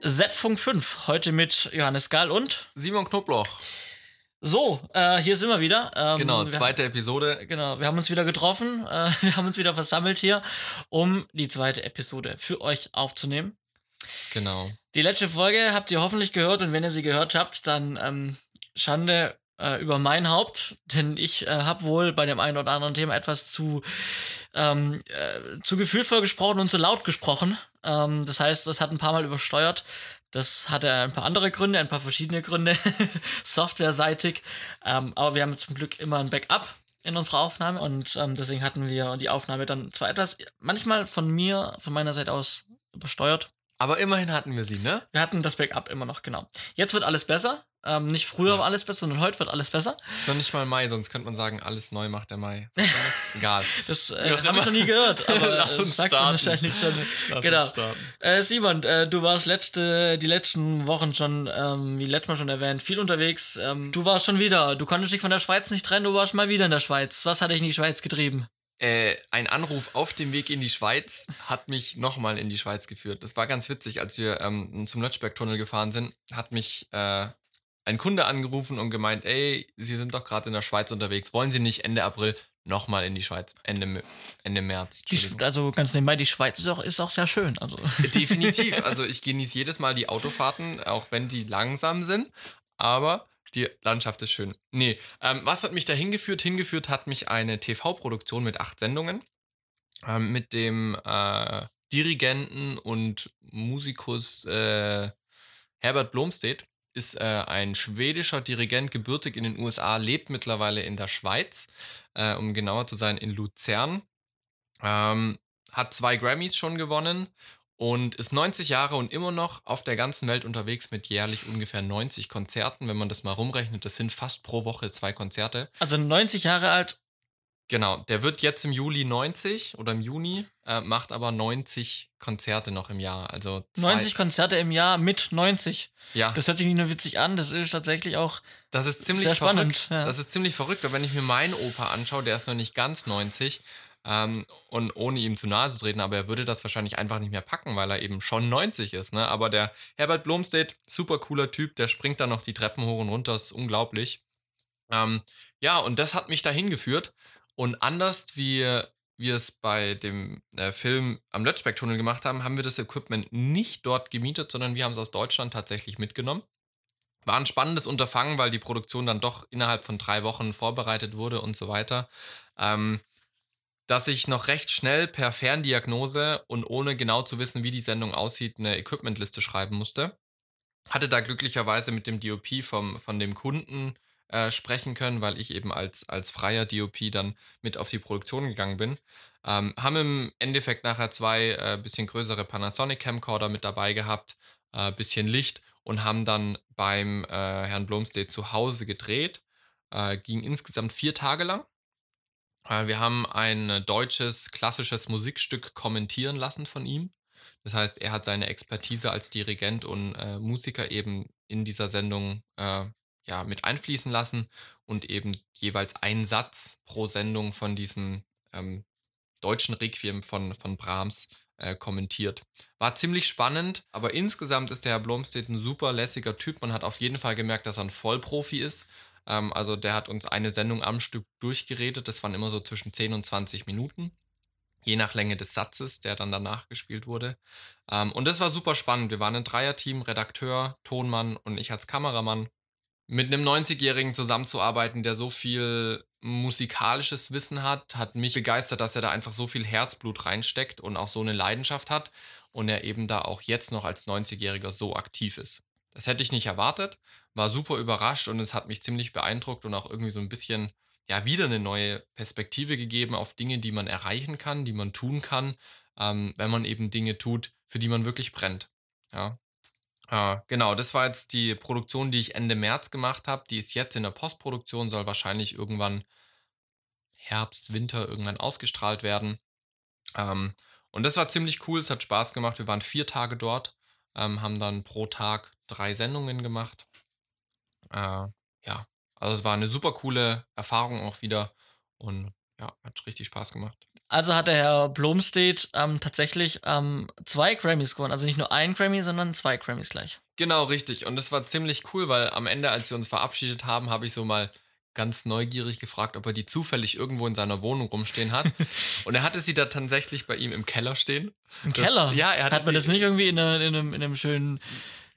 Z-Funk 5, heute mit Johannes Gall und Simon Knobloch. So, äh, hier sind wir wieder. Ähm, genau, zweite wir, Episode. Genau, wir haben uns wieder getroffen, äh, wir haben uns wieder versammelt hier, um die zweite Episode für euch aufzunehmen. Genau. Die letzte Folge habt ihr hoffentlich gehört und wenn ihr sie gehört habt, dann ähm, Schande äh, über mein Haupt, denn ich äh, habe wohl bei dem einen oder anderen Thema etwas zu, ähm, äh, zu gefühlvoll gesprochen und zu laut gesprochen. Ähm, das heißt, das hat ein paar Mal übersteuert. Das hatte ein paar andere Gründe, ein paar verschiedene Gründe, softwareseitig. Ähm, aber wir haben zum Glück immer ein Backup in unserer Aufnahme und ähm, deswegen hatten wir die Aufnahme dann zwar etwas, manchmal von mir, von meiner Seite aus übersteuert. Aber immerhin hatten wir sie, ne? Wir hatten das Backup immer noch, genau. Jetzt wird alles besser. Ähm, nicht früher war alles besser, sondern heute wird alles besser. Ist noch nicht mal Mai, sonst könnte man sagen, alles neu macht der Mai. Egal. das äh, habe ich noch nie gehört, aber Lass uns sagt starten. wahrscheinlich schon. Lass genau. Uns Äh, Simon, äh, du warst letzte, die letzten Wochen schon, ähm, wie letztes Mal schon erwähnt, viel unterwegs. Ähm, du warst schon wieder, du konntest dich von der Schweiz nicht trennen, du warst mal wieder in der Schweiz. Was hat dich in die Schweiz getrieben? Äh, ein Anruf auf dem Weg in die Schweiz hat mich nochmal in die Schweiz geführt. Das war ganz witzig, als wir ähm, zum Lötschberg-Tunnel gefahren sind, hat mich äh, ein Kunde angerufen und gemeint, ey, Sie sind doch gerade in der Schweiz unterwegs, wollen Sie nicht Ende April nochmal in die Schweiz, Ende, Ende März. Die, also ganz nebenbei, die Schweiz ist auch, ist auch sehr schön. Also. Definitiv. Also ich genieße jedes Mal die Autofahrten, auch wenn die langsam sind, aber die Landschaft ist schön. Nee, ähm, was hat mich da hingeführt? Hingeführt hat mich eine TV-Produktion mit acht Sendungen, ähm, mit dem äh, Dirigenten und Musikus äh, Herbert Blomstedt ist äh, ein schwedischer Dirigent, gebürtig in den USA, lebt mittlerweile in der Schweiz, äh, um genauer zu sein, in Luzern. Ähm, hat zwei Grammys schon gewonnen und ist 90 Jahre und immer noch auf der ganzen Welt unterwegs mit jährlich ungefähr 90 Konzerten. Wenn man das mal rumrechnet, das sind fast pro Woche zwei Konzerte. Also 90 Jahre alt Genau, der wird jetzt im Juli 90 oder im Juni, äh, macht aber 90 Konzerte noch im Jahr. Also 90 Konzerte im Jahr mit 90. Ja. Das hört sich nicht nur witzig an, das ist tatsächlich auch das ist ziemlich sehr spannend. Verrückt. Ja. Das ist ziemlich verrückt, wenn ich mir meinen Opa anschaue, der ist noch nicht ganz 90. Ähm, und ohne ihm zu nahe zu treten, aber er würde das wahrscheinlich einfach nicht mehr packen, weil er eben schon 90 ist. Ne? Aber der Herbert Blomstedt, super cooler Typ, der springt dann noch die Treppen hoch und runter, ist unglaublich. Ähm, ja, und das hat mich dahin geführt. Und anders wie wir es bei dem äh, Film am Lötschbeck-Tunnel gemacht haben, haben wir das Equipment nicht dort gemietet, sondern wir haben es aus Deutschland tatsächlich mitgenommen. War ein spannendes Unterfangen, weil die Produktion dann doch innerhalb von drei Wochen vorbereitet wurde und so weiter. Ähm, dass ich noch recht schnell per Ferndiagnose und ohne genau zu wissen, wie die Sendung aussieht, eine Equipmentliste schreiben musste. Hatte da glücklicherweise mit dem DOP vom, von dem Kunden äh, sprechen können, weil ich eben als, als freier DOP dann mit auf die Produktion gegangen bin. Ähm, haben im Endeffekt nachher zwei äh, bisschen größere Panasonic Camcorder mit dabei gehabt, äh, bisschen Licht und haben dann beim äh, Herrn Blomstedt zu Hause gedreht. Äh, ging insgesamt vier Tage lang. Äh, wir haben ein deutsches klassisches Musikstück kommentieren lassen von ihm. Das heißt, er hat seine Expertise als Dirigent und Musiker eben in dieser Sendung ja, mit einfließen lassen und eben jeweils einen Satz pro Sendung von diesem ähm, deutschen Requiem von, von Brahms äh, kommentiert. War ziemlich spannend, aber insgesamt ist der Herr Blomstedt ein super lässiger Typ. Man hat auf jeden Fall gemerkt, dass er ein Vollprofi ist. Ähm, also der hat uns eine Sendung am Stück durchgeredet. Das waren immer so zwischen 10 und 20 Minuten. Je nach Länge des Satzes, der dann danach gespielt wurde. Ähm, und das war super spannend. Wir waren ein Dreierteam, Redakteur, Tonmann und ich als Kameramann mit einem 90-Jährigen zusammenzuarbeiten, der so viel musikalisches Wissen hat, hat mich begeistert, dass er da einfach so viel Herzblut reinsteckt und auch so eine Leidenschaft hat und er eben da auch jetzt noch als 90-Jähriger so aktiv ist. Das hätte ich nicht erwartet, war super überrascht und es hat mich ziemlich beeindruckt und auch irgendwie so ein bisschen, ja, wieder eine neue Perspektive gegeben auf Dinge, die man erreichen kann, die man tun kann, ähm, wenn man eben Dinge tut, für die man wirklich brennt. Ja, Ah, genau, das war jetzt die Produktion, die ich Ende März gemacht habe. Die ist jetzt in der Postproduktion, soll wahrscheinlich irgendwann Herbst, Winter irgendwann ausgestrahlt werden. Ähm, und das war ziemlich cool, es hat Spaß gemacht. Wir waren vier Tage dort, ähm, haben dann pro Tag drei Sendungen gemacht. Äh, ja, also es war eine super coole Erfahrung auch wieder und ja, hat richtig Spaß gemacht. Also hat der Herr Blomstedt ähm, tatsächlich ähm, zwei Grammys gewonnen. Also nicht nur ein Grammy, sondern zwei Grammys gleich. Genau, richtig. Und das war ziemlich cool, weil am Ende, als wir uns verabschiedet haben, habe ich so mal ganz neugierig gefragt, ob er die zufällig irgendwo in seiner Wohnung rumstehen hat. und er hatte sie da tatsächlich bei ihm im Keller stehen. Im das, Keller? Ja, er hatte Hat man das nicht irgendwie in, einer, in, einem, in einem schönen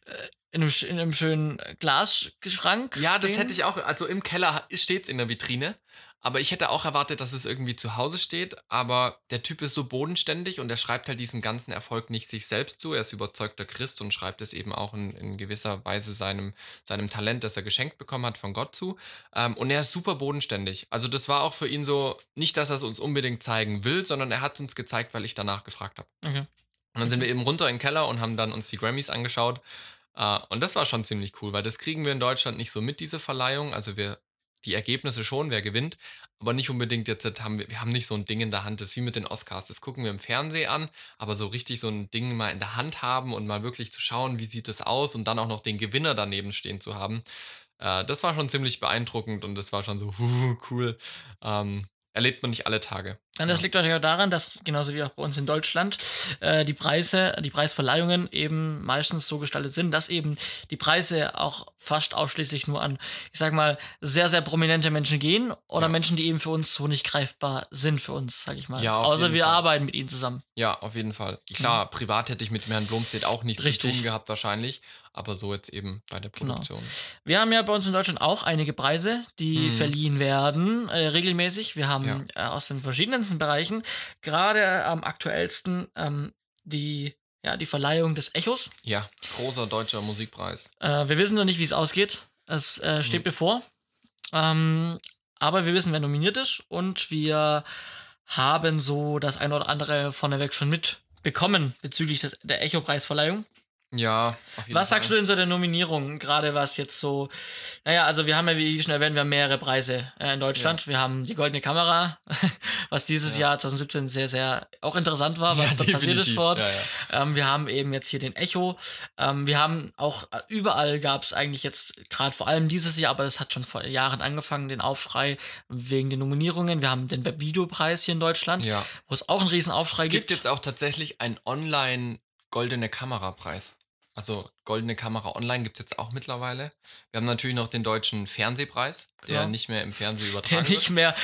äh, in einem, in einem schönen Glasschrank. Ja, das hätte ich auch. Also im Keller steht es in der Vitrine. Aber ich hätte auch erwartet, dass es irgendwie zu Hause steht. Aber der Typ ist so bodenständig und er schreibt halt diesen ganzen Erfolg nicht sich selbst zu. Er ist überzeugter Christ und schreibt es eben auch in, in gewisser Weise seinem, seinem Talent, das er geschenkt bekommen hat, von Gott zu. Ähm, und er ist super bodenständig. Also das war auch für ihn so, nicht, dass er es uns unbedingt zeigen will, sondern er hat uns gezeigt, weil ich danach gefragt habe. Okay. Und dann sind wir eben runter in den Keller und haben dann uns die Grammys angeschaut. Uh, und das war schon ziemlich cool, weil das kriegen wir in Deutschland nicht so mit, diese Verleihung. Also wir die Ergebnisse schon, wer gewinnt, aber nicht unbedingt jetzt haben wir, wir haben nicht so ein Ding in der Hand, das ist wie mit den Oscars, das gucken wir im Fernsehen an, aber so richtig so ein Ding mal in der Hand haben und mal wirklich zu schauen, wie sieht es aus und dann auch noch den Gewinner daneben stehen zu haben, äh, das war schon ziemlich beeindruckend und das war schon so uh, cool. Ähm, erlebt man nicht alle Tage. Und das liegt natürlich auch daran, dass genauso wie auch bei uns in Deutschland äh, die Preise, die Preisverleihungen eben meistens so gestaltet sind, dass eben die Preise auch fast ausschließlich nur an, ich sag mal, sehr, sehr prominente Menschen gehen oder ja. Menschen, die eben für uns so nicht greifbar sind für uns, sag ich mal. Ja, Außer wir Fall. arbeiten mit ihnen zusammen. Ja, auf jeden Fall. Klar, mhm. privat hätte ich mit Herrn Blomstedt auch nichts Richtig. zu tun gehabt wahrscheinlich, aber so jetzt eben bei der genau. Produktion. Genau. Wir haben ja bei uns in Deutschland auch einige Preise, die mhm. verliehen werden, äh, regelmäßig. Wir haben ja. äh, aus den verschiedensten Bereichen, gerade am aktuellsten ähm, die ja, die Verleihung des Echos. Ja, großer deutscher Musikpreis. Äh, wir wissen noch nicht, wie es ausgeht. Es äh, steht mhm. bevor. Ähm, aber wir wissen, wer nominiert ist und wir haben so das eine oder andere vorneweg schon mitbekommen bezüglich des, der Echo-Preisverleihung. Ja, auf jeden Was sagst du denn zu der Nominierung? Gerade was jetzt so. Naja, also wir haben ja, wie schon erwähnt, wir haben mehrere Preise äh, in Deutschland. Ja. Wir haben die Goldene Kamera, was dieses ja. Jahr 2017 sehr, sehr auch interessant war, was ja, da passiert ist fort. Ähm, wir haben eben jetzt hier den Echo. Ähm, wir haben auch äh, überall gab es eigentlich jetzt, gerade vor allem dieses Jahr, aber es hat schon vor Jahren angefangen, den Aufschrei wegen den Nominierungen. Wir haben den Webvideopreis hier in Deutschland, wo es auch einen riesen Aufschrei gibt. Es gibt jetzt auch tatsächlich ein Online- goldene Kamerapreis. Also goldene Kamera online gibt es jetzt auch mittlerweile. Wir haben natürlich noch den deutschen Fernsehpreis, der genau. nicht mehr im Fernsehen übertragen der nicht Mehr,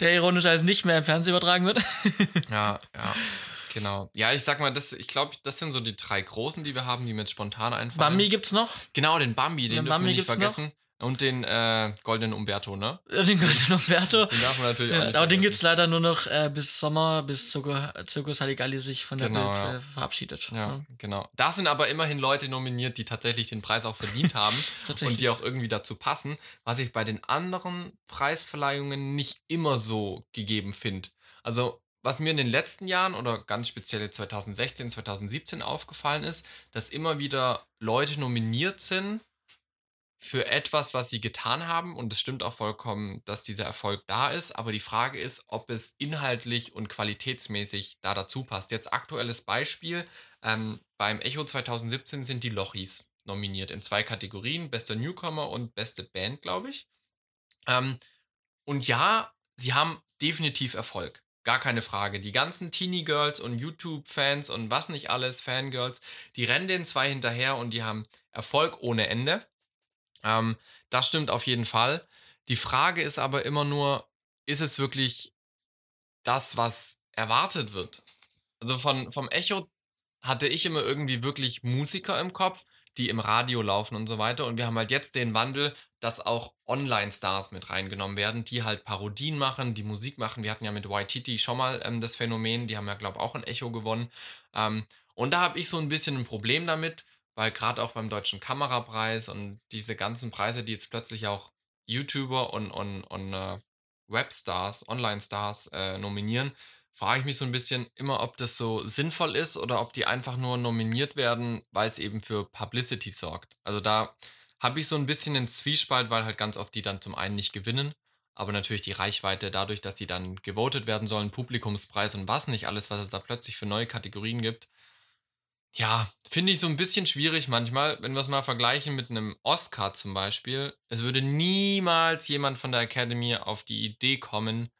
der ironischerweise nicht mehr im Fernsehen übertragen wird. ja, ja. Genau. Ja, ich sag mal, das, ich glaube, das sind so die drei großen, die wir haben, die mir jetzt spontan einfallen. Bambi gibt's noch? Genau, den Bambi, den, den dürfen Bambi wir nicht vergessen. Noch? Und den äh, goldenen Umberto, ne? Den goldenen Umberto. Den darf man natürlich ja, auch nicht Aber den gibt es leider nur noch äh, bis Sommer, bis Zirkus Halligalli sich von der genau, Bild ja. verabschiedet. Ja, ja, genau. Da sind aber immerhin Leute nominiert, die tatsächlich den Preis auch verdient haben und die auch irgendwie dazu passen, was ich bei den anderen Preisverleihungen nicht immer so gegeben finde. Also was mir in den letzten Jahren oder ganz speziell 2016, 2017 aufgefallen ist, dass immer wieder Leute nominiert sind, für etwas, was sie getan haben. Und es stimmt auch vollkommen, dass dieser Erfolg da ist. Aber die Frage ist, ob es inhaltlich und qualitätsmäßig da dazu passt. Jetzt aktuelles Beispiel. Ähm, beim Echo 2017 sind die Lochis nominiert in zwei Kategorien. Bester Newcomer und beste Band, glaube ich. Ähm, und ja, sie haben definitiv Erfolg. Gar keine Frage. Die ganzen Teenie Girls und YouTube-Fans und was nicht alles, Fangirls, die rennen den zwei hinterher und die haben Erfolg ohne Ende. Ähm, das stimmt auf jeden Fall. Die Frage ist aber immer nur, ist es wirklich das, was erwartet wird? Also von, vom Echo hatte ich immer irgendwie wirklich Musiker im Kopf, die im Radio laufen und so weiter. Und wir haben halt jetzt den Wandel, dass auch Online-Stars mit reingenommen werden, die halt Parodien machen, die Musik machen. Wir hatten ja mit Waititi schon mal ähm, das Phänomen, die haben ja, glaube ich, auch ein Echo gewonnen. Ähm, und da habe ich so ein bisschen ein Problem damit, weil gerade auch beim Deutschen Kamerapreis und diese ganzen Preise, die jetzt plötzlich auch YouTuber und, und, und äh, Webstars, Online-Stars äh, nominieren, frage ich mich so ein bisschen immer, ob das so sinnvoll ist oder ob die einfach nur nominiert werden, weil es eben für Publicity sorgt. Also da habe ich so ein bisschen den Zwiespalt, weil halt ganz oft die dann zum einen nicht gewinnen, aber natürlich die Reichweite dadurch, dass sie dann gewotet werden sollen, Publikumspreis und was nicht alles, was es da plötzlich für neue Kategorien gibt, ja, finde ich so ein bisschen schwierig manchmal, wenn wir es mal vergleichen mit einem Oscar zum Beispiel. Es würde niemals jemand von der Academy auf die Idee kommen,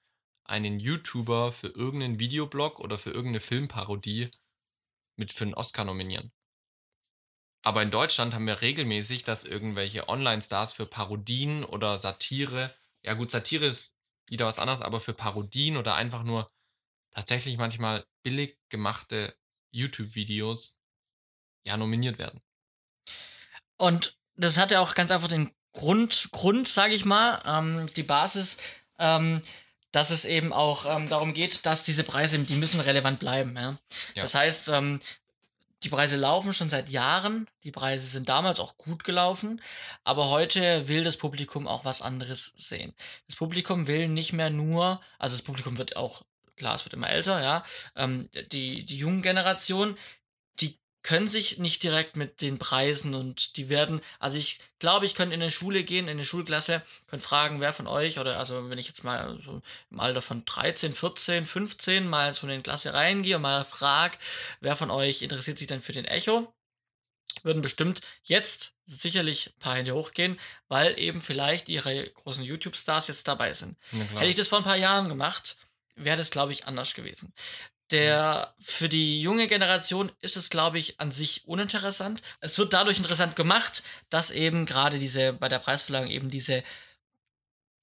einen YouTuber für irgendeinen Videoblog oder für irgendeine Filmparodie mit für einen Oscar nominieren. Aber in Deutschland haben wir regelmäßig, dass irgendwelche Online-Stars für Parodien oder Satire, ja gut, Satire ist wieder was anderes, aber für Parodien oder einfach nur tatsächlich manchmal billig gemachte YouTube-Videos ja nominiert werden. Und das hat ja auch ganz einfach den Grund, Grund sage ich mal, ähm, die Basis, ähm, dass es eben auch ähm, darum geht, dass diese Preise, die müssen relevant bleiben. Ja? ja. Das heißt, ähm, die Preise laufen schon seit Jahren. Die Preise sind damals auch gut gelaufen. Aber heute will das Publikum auch was anderes sehen. Das Publikum will nicht mehr nur, also das Publikum wird auch, klar, es wird immer älter, ja. Ähm, die, die jungen Generation, können sich nicht direkt mit den Preisen und die werden, also ich glaube, ich könnte in eine Schule gehen, in eine Schulklasse, könnte fragen, wer von euch, oder also wenn ich jetzt mal so im Alter von 13, 14, 15 mal so in eine Klasse reingehe und mal frage, wer von euch interessiert sich denn für den Echo, würden bestimmt jetzt sicherlich ein paar Hände hochgehen, weil eben vielleicht ihre großen YouTube-Stars jetzt dabei sind. Hätte ich das vor ein paar Jahren gemacht, wäre das, glaube ich, anders gewesen. Der für die junge Generation ist es, glaube ich, an sich uninteressant. Es wird dadurch interessant gemacht, dass eben gerade diese bei der Preisverleihung eben diese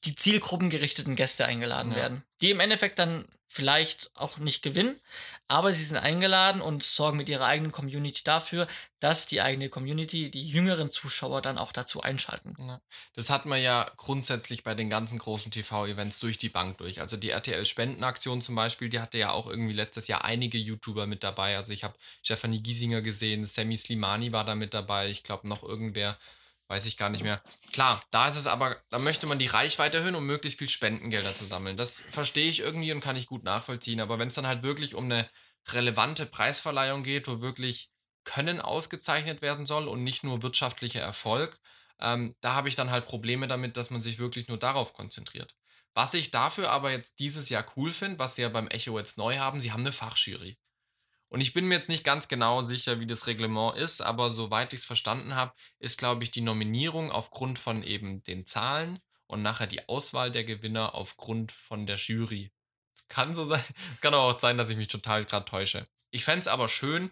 die zielgruppengerichteten Gäste eingeladen ja. werden, die im Endeffekt dann vielleicht auch nicht gewinnen, aber sie sind eingeladen und sorgen mit ihrer eigenen Community dafür, dass die eigene Community, die jüngeren Zuschauer dann auch dazu einschalten. Ja. Das hat man ja grundsätzlich bei den ganzen großen TV-Events durch die Bank durch. Also die RTL-Spendenaktion zum Beispiel, die hatte ja auch irgendwie letztes Jahr einige YouTuber mit dabei. Also ich habe Stephanie Giesinger gesehen, Sammy Slimani war da mit dabei, ich glaube noch irgendwer weiß ich gar nicht mehr. Klar, da ist es aber, da möchte man die Reichweite erhöhen, um möglichst viel Spendengelder zu sammeln. Das verstehe ich irgendwie und kann ich gut nachvollziehen. Aber wenn es dann halt wirklich um eine relevante Preisverleihung geht, wo wirklich Können ausgezeichnet werden soll und nicht nur wirtschaftlicher Erfolg, ähm, da habe ich dann halt Probleme damit, dass man sich wirklich nur darauf konzentriert. Was ich dafür aber jetzt dieses Jahr cool finde, was sie ja beim Echo jetzt neu haben, sie haben eine Fachjury. Und ich bin mir jetzt nicht ganz genau sicher, wie das Reglement ist, aber soweit ich es verstanden habe, ist, glaube ich, die Nominierung aufgrund von eben den Zahlen und nachher die Auswahl der Gewinner aufgrund von der Jury. Kann so sein, kann aber auch sein, dass ich mich total gerade täusche. Ich fände es aber schön,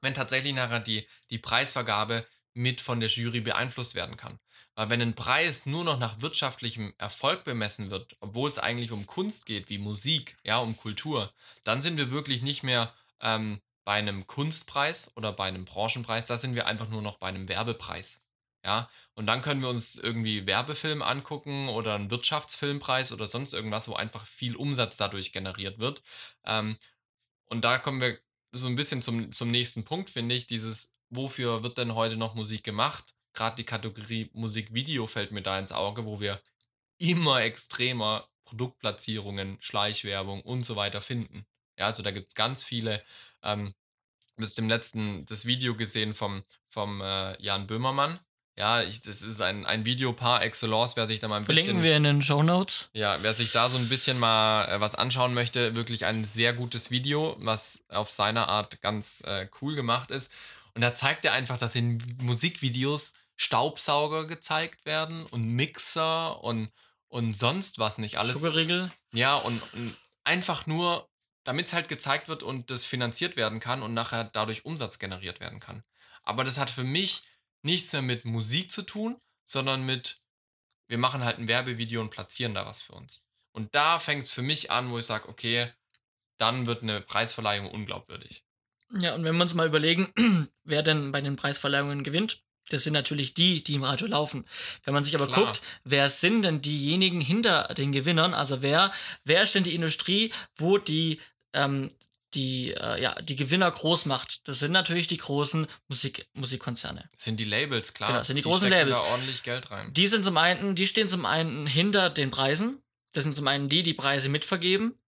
wenn tatsächlich nachher die, die Preisvergabe mit von der Jury beeinflusst werden kann. Weil wenn ein Preis nur noch nach wirtschaftlichem Erfolg bemessen wird, obwohl es eigentlich um Kunst geht, wie Musik, ja, um Kultur, dann sind wir wirklich nicht mehr ähm, bei einem Kunstpreis oder bei einem Branchenpreis, da sind wir einfach nur noch bei einem Werbepreis. Ja, und dann können wir uns irgendwie Werbefilm angucken oder einen Wirtschaftsfilmpreis oder sonst irgendwas, wo einfach viel Umsatz dadurch generiert wird. Ähm, und da kommen wir so ein bisschen zum, zum nächsten Punkt, finde ich. Dieses, wofür wird denn heute noch Musik gemacht? Gerade die Kategorie Musikvideo fällt mir da ins Auge, wo wir immer extremer Produktplatzierungen, Schleichwerbung und so weiter finden. Ja, also da gibt es ganz viele. Ähm, bis dem letzten das Video gesehen vom, vom äh, Jan Böhmermann. Ja, ich, das ist ein, ein Video par excellence, wer sich da mal ein Verlinken bisschen. wir in den Show Notes. Ja, wer sich da so ein bisschen mal äh, was anschauen möchte, wirklich ein sehr gutes Video, was auf seiner Art ganz äh, cool gemacht ist. Und da zeigt er einfach, dass in Musikvideos Staubsauger gezeigt werden und Mixer und, und sonst was nicht alles. Zuckerriegel. Ja, und, und einfach nur damit es halt gezeigt wird und das finanziert werden kann und nachher dadurch Umsatz generiert werden kann. Aber das hat für mich nichts mehr mit Musik zu tun, sondern mit, wir machen halt ein Werbevideo und platzieren da was für uns. Und da fängt es für mich an, wo ich sage, okay, dann wird eine Preisverleihung unglaubwürdig. Ja, und wenn wir uns mal überlegen, wer denn bei den Preisverleihungen gewinnt, das sind natürlich die, die im Radio laufen. Wenn man sich aber Klar. guckt, wer sind denn diejenigen hinter den Gewinnern? Also wer, wer ist denn die Industrie, wo die ähm, die, äh, ja, die Gewinner groß macht. Das sind natürlich die großen Musik, Musikkonzerne. Sind die Labels, klar. Genau, sind die, die großen Labels. da ordentlich Geld rein. Die sind zum einen, die stehen zum einen hinter den Preisen. Das sind zum einen die, die Preise mitvergeben.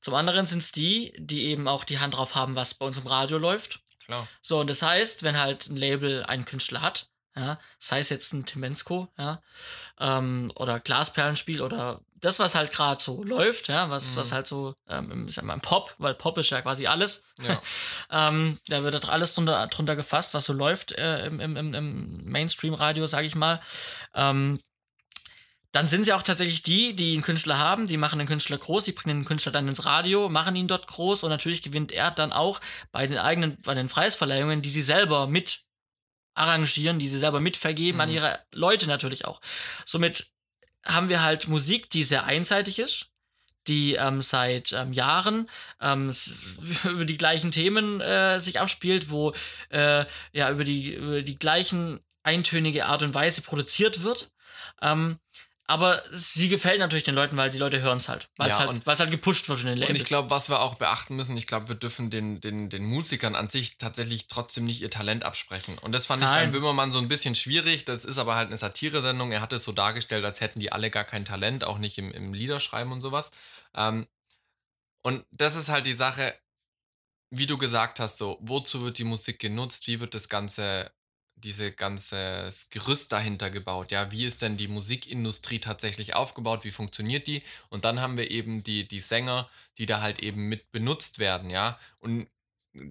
Zum anderen sind es die, die eben auch die Hand drauf haben, was bei uns im Radio läuft. Klar. So, und das heißt, wenn halt ein Label einen Künstler hat, ja, sei es jetzt ein Timensko, ja, ähm, oder Glasperlenspiel oder das, was halt gerade so läuft, ja, was, mhm. was halt so, ähm, ich sag mal, Pop, weil Pop ist ja quasi alles. Ja. ähm, da wird alles drunter, drunter gefasst, was so läuft äh, im, im, im Mainstream-Radio, sag ich mal. Ähm, dann sind sie auch tatsächlich die, die einen Künstler haben, die machen den Künstler groß, die bringen den Künstler dann ins Radio, machen ihn dort groß und natürlich gewinnt er dann auch bei den eigenen, bei den Preisverleihungen, die sie selber mit arrangieren, die sie selber mitvergeben, mhm. an ihre Leute natürlich auch. Somit haben wir halt Musik, die sehr einseitig ist, die ähm, seit ähm, Jahren ähm, über die gleichen Themen äh, sich abspielt, wo äh, ja über die, über die gleichen eintönige Art und Weise produziert wird. Ähm, aber sie gefällt natürlich den Leuten, weil die Leute hören es halt. Weil es ja, halt, halt gepusht wird in den Labels. Und ich glaube, was wir auch beachten müssen, ich glaube, wir dürfen den, den, den Musikern an sich tatsächlich trotzdem nicht ihr Talent absprechen. Und das fand Nein. ich beim Böhmermann so ein bisschen schwierig. Das ist aber halt eine Satire-Sendung. Er hat es so dargestellt, als hätten die alle gar kein Talent, auch nicht im, im Liederschreiben und sowas. Ähm, und das ist halt die Sache, wie du gesagt hast, so, wozu wird die Musik genutzt, wie wird das Ganze diese ganze Gerüst dahinter gebaut. Ja, wie ist denn die Musikindustrie tatsächlich aufgebaut? Wie funktioniert die? Und dann haben wir eben die, die Sänger, die da halt eben mit benutzt werden. Ja, und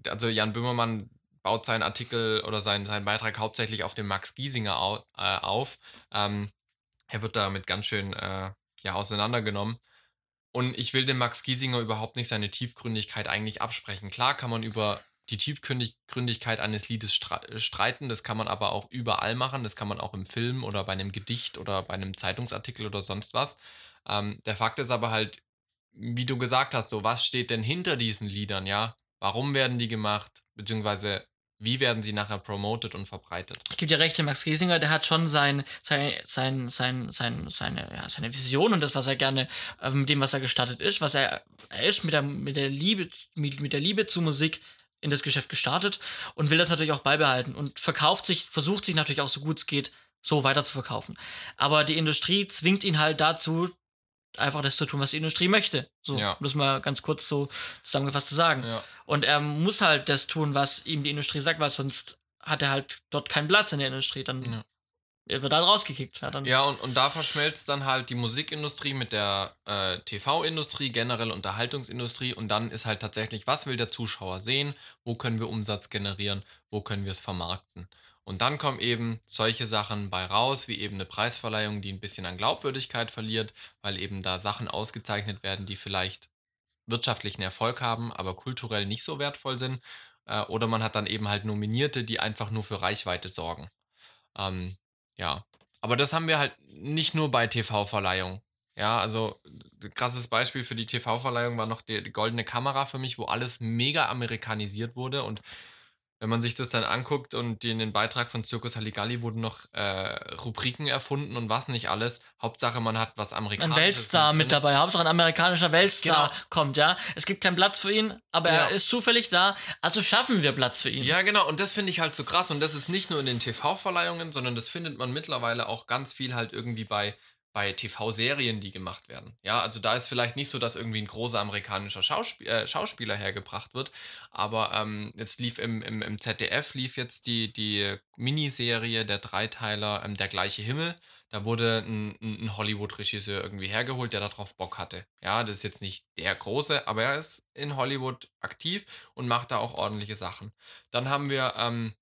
also Jan Böhmermann baut seinen Artikel oder seinen, seinen Beitrag hauptsächlich auf dem Max Giesinger au, äh, auf. Ähm, er wird damit ganz schön äh, ja, auseinandergenommen. Und ich will dem Max Giesinger überhaupt nicht seine Tiefgründigkeit eigentlich absprechen. Klar kann man über die Tiefgründigkeit eines Liedes äh, streiten. Das kann man aber auch überall machen. Das kann man auch im Film oder bei einem Gedicht oder bei einem Zeitungsartikel oder sonst was. Ähm, der Fakt ist aber halt, wie du gesagt hast, so, was steht denn hinter diesen Liedern, ja? Warum werden die gemacht? Beziehungsweise, wie werden sie nachher promoted und verbreitet? Ich gebe dir recht, der Max Giesinger, der hat schon sein, sein, sein, sein, sein, seine, ja, seine Vision und das, was er gerne, äh, mit dem, was er gestattet ist, was er, er ist mit der, mit der Liebe, mit, mit der Liebe zu Musik in das Geschäft gestartet und will das natürlich auch beibehalten und verkauft sich, versucht sich natürlich auch so gut es geht, so weiter zu verkaufen. Aber die Industrie zwingt ihn halt dazu, einfach das zu tun, was die Industrie möchte. So, ja. um das mal ganz kurz so zusammengefasst zu sagen. Ja. Und er muss halt das tun, was ihm die Industrie sagt, weil sonst hat er halt dort keinen Platz in der Industrie. Dann ja er wird halt rausgekickt. Ja, dann ja und, und da verschmelzt dann halt die Musikindustrie mit der äh, TV-Industrie, generell Unterhaltungsindustrie und dann ist halt tatsächlich, was will der Zuschauer sehen, wo können wir Umsatz generieren, wo können wir es vermarkten. Und dann kommen eben solche Sachen bei raus, wie eben eine Preisverleihung, die ein bisschen an Glaubwürdigkeit verliert, weil eben da Sachen ausgezeichnet werden, die vielleicht wirtschaftlichen Erfolg haben, aber kulturell nicht so wertvoll sind. Äh, oder man hat dann eben halt Nominierte, die einfach nur für Reichweite sorgen. Ähm, ja. Aber das haben wir halt nicht nur bei TV-Verleihungen. Ja, also krasses Beispiel für die TV-Verleihung war noch die, die, goldene Kamera für mich, wo alles mega amerikanisiert wurde und wenn man sich das dann anguckt und in den Beitrag von Zirkus Halligalli wurden noch äh, Rubriken erfunden und was nicht alles. Hauptsache, man hat was Amerikanisches. Ein Weltstar mit dabei. Hauptsache, ein amerikanischer Weltstar genau. kommt, ja. Es gibt keinen Platz für ihn, aber ja. er ist zufällig da. Also schaffen wir Platz für ihn. Ja, genau. Und das finde ich halt so krass. Und das ist nicht nur in den TV-Verleihungen, sondern das findet man mittlerweile auch ganz viel halt irgendwie bei bei TV-Serien, die gemacht werden. Ja, also da ist vielleicht nicht so, dass irgendwie ein großer amerikanischer Schauspiel, äh, Schauspieler hergebracht wird, aber ähm, jetzt lief im, im, im ZDF lief jetzt die, die Miniserie der Dreiteiler ähm, Der gleiche Himmel. Da wurde ein, ein Hollywood-Regisseur irgendwie hergeholt, der darauf Bock hatte. Ja, das ist jetzt nicht der große, aber er ist in Hollywood aktiv und macht da auch ordentliche Sachen. Dann haben wir ähm,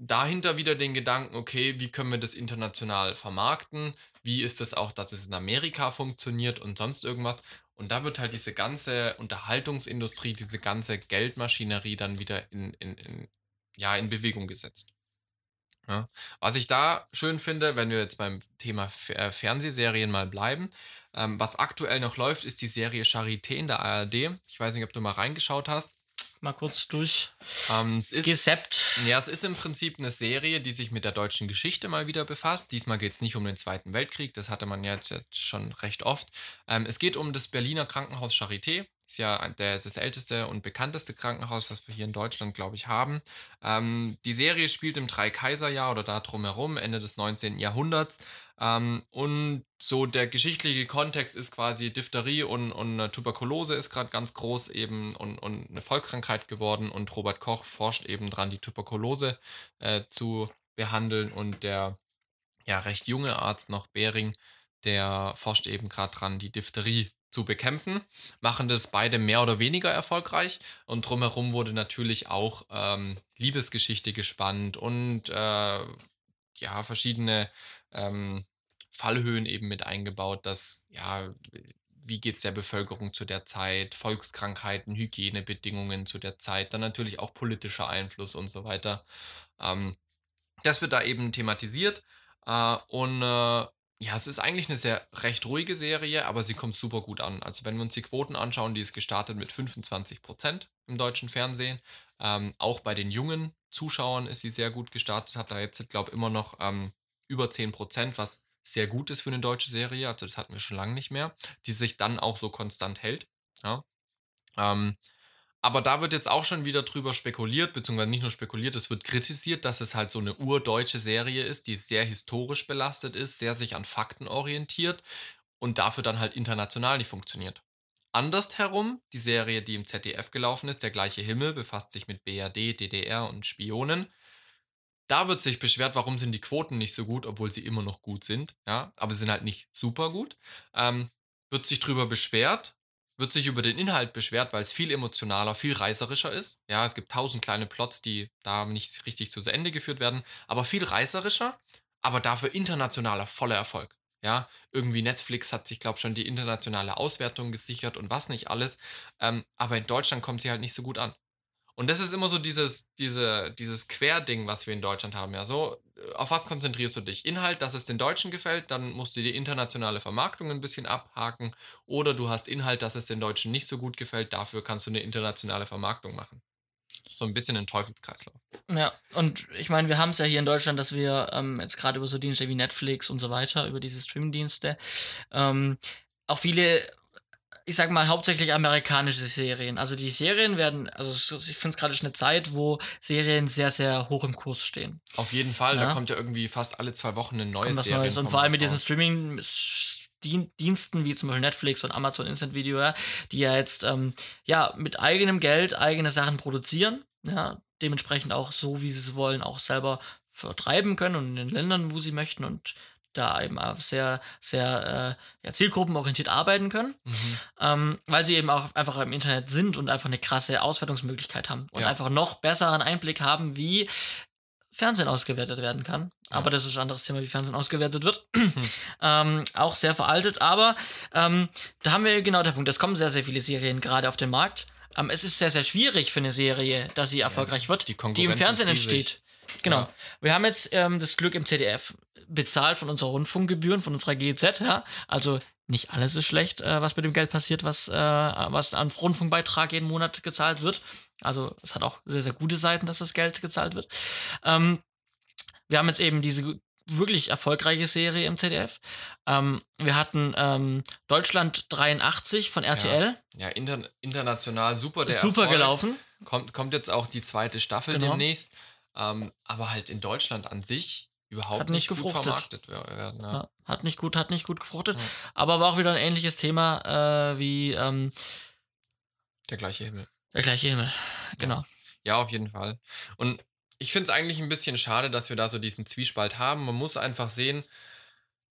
dahinter wieder den Gedanken, okay, wie können wir das international vermarkten? Wie ist es auch, dass es in Amerika funktioniert und sonst irgendwas? Und da wird halt diese ganze Unterhaltungsindustrie, diese ganze Geldmaschinerie dann wieder in, in, in ja, in Bewegung gesetzt. Ja. Was ich da schön finde, wenn wir jetzt beim Thema äh, Fernsehserien mal bleiben, ähm, was aktuell noch läuft, ist die Serie Charité in der ARD. Ich weiß nicht, ob du mal reingeschaut hast mal kurz durch ähm, es ist, gesappt. Ja, es ist im Prinzip eine Serie, die sich mit der deutschen Geschichte mal wieder befasst. Diesmal geht es nicht um den Zweiten Weltkrieg, das hatte man jetzt schon recht oft. Ähm, es geht um das Berliner Krankenhaus Charité. Ist ja der, das älteste und bekannteste Krankenhaus, das wir hier in Deutschland, glaube ich, haben. Ähm, die Serie spielt im Dreikaiserjahr oder da drumherum, Ende des 19. Jahrhunderts. Ähm, und so der geschichtliche Kontext ist quasi Diphtherie und, und Tuberkulose ist gerade ganz groß eben und, und eine Volkskrankheit geworden. Und Robert Koch forscht eben dran, die Tuberkulose äh, zu behandeln. Und der ja recht junge Arzt noch Behring, der forscht eben gerade dran, die Diphtherie zu bekämpfen, machen das beide mehr oder weniger erfolgreich und drumherum wurde natürlich auch ähm, Liebesgeschichte gespannt und äh, ja, verschiedene ähm, Fallhöhen eben mit eingebaut, dass, ja, wie geht es der Bevölkerung zu der Zeit, Volkskrankheiten, Hygienebedingungen zu der Zeit, dann natürlich auch politischer Einfluss und so weiter. Ähm, das wird da eben thematisiert äh, und äh, ja, es ist eigentlich eine sehr recht ruhige Serie, aber sie kommt super gut an. Also wenn wir uns die Quoten anschauen, die ist gestartet mit 25% im deutschen Fernsehen. Ähm, auch bei den jungen Zuschauern ist sie sehr gut gestartet, hat da jetzt, glaube ich, immer noch ähm, über 10%, was sehr gut ist für eine deutsche Serie. Also das hatten wir schon lange nicht mehr, die sich dann auch so konstant hält. Ja. Ähm, aber da wird jetzt auch schon wieder drüber spekuliert, beziehungsweise nicht nur spekuliert, es wird kritisiert, dass es halt so eine urdeutsche Serie ist, die sehr historisch belastet ist, sehr sich an Fakten orientiert und dafür dann halt international nicht funktioniert. Andersherum, die Serie, die im ZDF gelaufen ist, Der gleiche Himmel, befasst sich mit BRD, DDR und Spionen. Da wird sich beschwert, warum sind die Quoten nicht so gut, obwohl sie immer noch gut sind. Ja, aber sie sind halt nicht super gut. Ähm, wird sich drüber beschwert, wird sich über den Inhalt beschwert, weil es viel emotionaler, viel reißerischer ist. Ja, es gibt tausend kleine Plots, die da nicht richtig zu Ende geführt werden, aber viel reißerischer, aber dafür internationaler, voller Erfolg. Ja, irgendwie Netflix hat sich, glaube ich, schon die internationale Auswertung gesichert und was nicht alles. Ähm, aber in Deutschland kommt sie halt nicht so gut an. Und das ist immer so dieses, diese, dieses Querding, was wir in Deutschland haben. Ja, so, auf was konzentrierst du dich? Inhalt, dass es den Deutschen gefällt, dann musst du die internationale Vermarktung ein bisschen abhaken. Oder du hast Inhalt, dass es den Deutschen nicht so gut gefällt, dafür kannst du eine internationale Vermarktung machen. So ein bisschen ein Teufelskreislauf. Ja, und ich meine, wir haben es ja hier in Deutschland, dass wir ähm, jetzt gerade über so Dienste wie Netflix und so weiter, über diese Streamingdienste, ähm, auch viele ich sag mal, hauptsächlich amerikanische Serien. Also die Serien werden, also ich finde es gerade eine Zeit, wo Serien sehr, sehr hoch im Kurs stehen. Auf jeden Fall, ja. da kommt ja irgendwie fast alle zwei Wochen ein neues Serie. Neues. Und vor allem mit diesen Streaming- Diensten wie zum Beispiel Netflix und Amazon Instant Video, ja, die ja jetzt ähm, ja mit eigenem Geld eigene Sachen produzieren, ja, dementsprechend auch so, wie sie es wollen, auch selber vertreiben können und in den Ländern, wo sie möchten und da eben auch sehr, sehr äh, ja, zielgruppenorientiert arbeiten können, mhm. ähm, weil sie eben auch einfach im Internet sind und einfach eine krasse Auswertungsmöglichkeit haben und ja. einfach noch besseren Einblick haben, wie Fernsehen ausgewertet werden kann. Ja. Aber das ist ein anderes Thema, wie Fernsehen ausgewertet wird. Mhm. ähm, auch sehr veraltet, aber ähm, da haben wir genau der Punkt. Es kommen sehr, sehr viele Serien gerade auf den Markt. Ähm, es ist sehr, sehr schwierig für eine Serie, dass sie erfolgreich ja, wird, die, die im Fernsehen entsteht. Genau. Ja. Wir haben jetzt ähm, das Glück im ZDF bezahlt von unseren Rundfunkgebühren, von unserer GEZ, ja. Also nicht alles ist schlecht, äh, was mit dem Geld passiert, was, äh, was an Rundfunkbeitrag jeden Monat gezahlt wird. Also es hat auch sehr, sehr gute Seiten, dass das Geld gezahlt wird. Ähm, wir haben jetzt eben diese wirklich erfolgreiche Serie im ZDF. Ähm, wir hatten ähm, Deutschland 83 von RTL. Ja, ja inter international super. Der super Erfolg. gelaufen. Kommt, kommt jetzt auch die zweite Staffel genau. demnächst. Ähm, aber halt in Deutschland an sich überhaupt hat nicht, nicht gut vermarktet werden. Ja. Ja, hat nicht gut, hat nicht gut gefruchtet. Ja. Aber war auch wieder ein ähnliches Thema äh, wie ähm, der gleiche Himmel. Der gleiche Himmel, genau. Ja, auf jeden Fall. Und ich finde es eigentlich ein bisschen schade, dass wir da so diesen Zwiespalt haben. Man muss einfach sehen,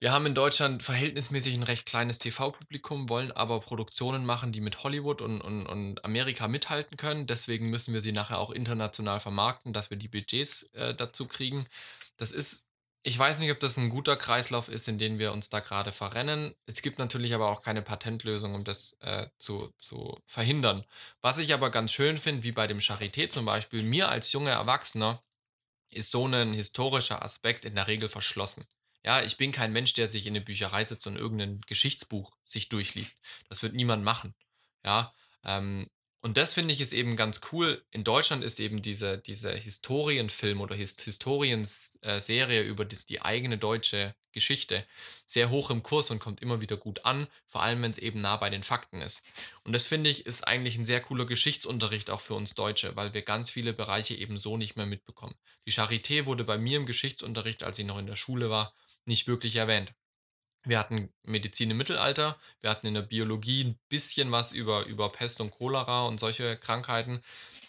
wir haben in Deutschland verhältnismäßig ein recht kleines TV-Publikum, wollen aber Produktionen machen, die mit Hollywood und, und, und Amerika mithalten können. Deswegen müssen wir sie nachher auch international vermarkten, dass wir die Budgets äh, dazu kriegen. Das ist, ich weiß nicht, ob das ein guter Kreislauf ist, in den wir uns da gerade verrennen. Es gibt natürlich aber auch keine Patentlösung, um das äh, zu, zu verhindern. Was ich aber ganz schön finde, wie bei dem Charité zum Beispiel, mir als junger Erwachsener ist so ein historischer Aspekt in der Regel verschlossen. Ja, ich bin kein Mensch, der sich in eine Bücherei setzt und irgendein Geschichtsbuch sich durchliest. Das wird niemand machen. Ja, ähm, und das finde ich ist eben ganz cool. In Deutschland ist eben diese, diese Historienfilm oder Hist Historienserie über die, die, eigene deutsche Geschichte sehr hoch im Kurs und kommt immer wieder gut an, vor allem wenn es eben nah bei den Fakten ist. Und das finde ich ist eigentlich ein sehr cooler Geschichtsunterricht auch für uns Deutsche, weil wir ganz viele Bereiche eben so nicht mehr mitbekommen. Die Charité wurde bei mir im Geschichtsunterricht, als ich noch in der Schule war, nicht wirklich erwähnt. Wir hatten Medizin im Mittelalter, wir hatten in der Biologie ein bisschen was über, über Pest und Cholera und solche Krankheiten,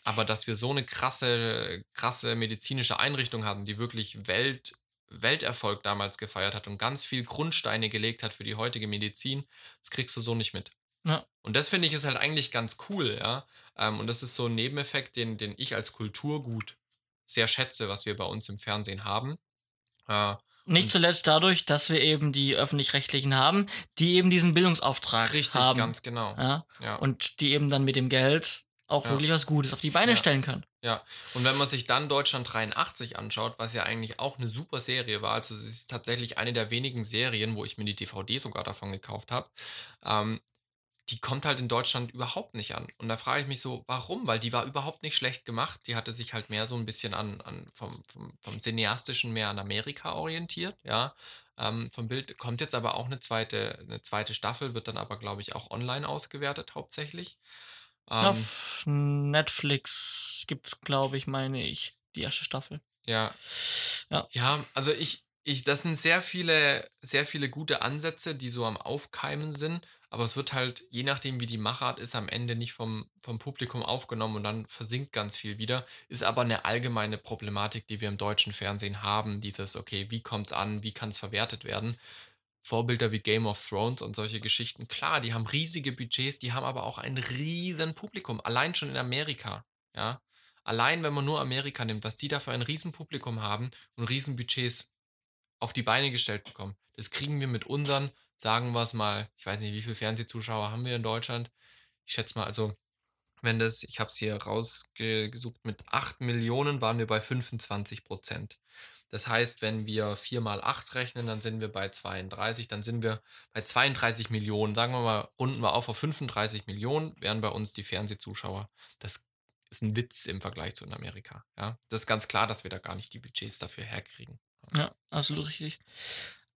aber dass wir so eine krasse, krasse medizinische Einrichtung hatten, die wirklich Welt, Welterfolg damals gefeiert hat und ganz viel Grundsteine gelegt hat für die heutige Medizin, das kriegst du so nicht mit. Ja. Und das finde ich ist halt eigentlich ganz cool, ja. Ähm, und das ist so ein Nebeneffekt, den, den ich als Kulturgut sehr schätze, was wir bei uns im Fernsehen haben. Nicht zuletzt dadurch, dass wir eben die öffentlich-rechtlichen haben, die eben diesen Bildungsauftrag Richtig, haben. ganz genau. Ja? Ja. Und die eben dann mit dem Geld auch Ja. wirklich was Gutes auf die Beine Ja. stellen können. Ja, und wenn man sich dann Deutschland 83 anschaut, was ja eigentlich auch eine super Serie war, also es ist tatsächlich eine der wenigen Serien, wo ich mir die DVD sogar davon gekauft habe, ähm, die kommt halt in Deutschland überhaupt nicht an. Und da frage ich mich so, warum? Weil die war überhaupt nicht schlecht gemacht. Die hatte sich halt mehr so ein bisschen an, an vom, vom, vom Cineastischen mehr an Amerika orientiert, ja. Ähm, vom Bild kommt jetzt aber auch eine zweite, eine zweite Staffel, wird dann aber, glaube ich, auch online ausgewertet hauptsächlich. Ähm, Auf Netflix gibt's, glaube ich, meine ich, die erste Staffel. Ja. Ja. Ja, also ich, ich, das sind sehr viele, sehr viele gute Ansätze, die so am Aufkeimen sind, aber es wird halt, je nachdem wie die Machart ist, am Ende nicht vom, vom Publikum aufgenommen und dann versinkt ganz viel wieder. Ist aber eine allgemeine Problematik, die wir im deutschen Fernsehen haben. Dieses, okay, wie kommt's an, wie kann es verwertet werden? Vorbilder wie Game of Thrones und solche Geschichten, klar, die haben riesige Budgets, die haben aber auch ein riesen Publikum, allein schon in Amerika, ja. Allein wenn man nur Amerika nimmt, was die da für ein Riesenpublikum haben und Riesenbudgets auf die Beine gestellt bekommen, das kriegen wir mit unseren, sagen wir es mal, ich weiß nicht, wie viele Fernsehzuschauer haben wir in Deutschland. Ich schätze mal, also, wenn das, ich habe es hier rausgesucht, mit 8 Millionen waren wir bei 25 Prozent. Das heißt, wenn wir 4 mal 8 rechnen, dann sind wir bei 32, dann sind wir bei 32 Millionen. Sagen wir mal, runden wir auf auf 35 Millionen, wären bei uns die Fernsehzuschauer. Das ist ein Witz im Vergleich zu in Amerika. Ja, das ist ganz klar, dass wir da gar nicht die Budgets dafür herkriegen. Ja, absolut richtig.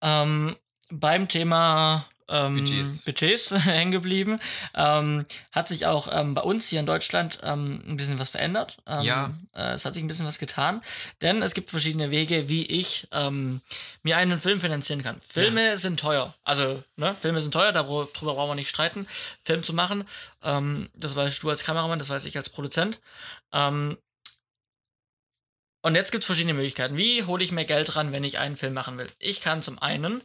Ähm, beim Thema ähm, Budgets. Budgets hängen geblieben. Ähm, hat sich auch ähm, bei uns hier in Deutschland ähm, ein bisschen was verändert. Ähm, Ja. Äh, es hat sich ein bisschen was getan. Denn es gibt verschiedene Wege, wie ich ähm, mir einen Film finanzieren kann. Filme sind teuer. Also, ne, Filme sind teuer, darüber brauchen wir nicht streiten, Film zu machen. Das weißt du als Kameramann, das weiß ich als Produzent. Und jetzt gibt es verschiedene Möglichkeiten. Wie hole ich mir Geld ran, wenn ich einen Film machen will? Ich kann zum einen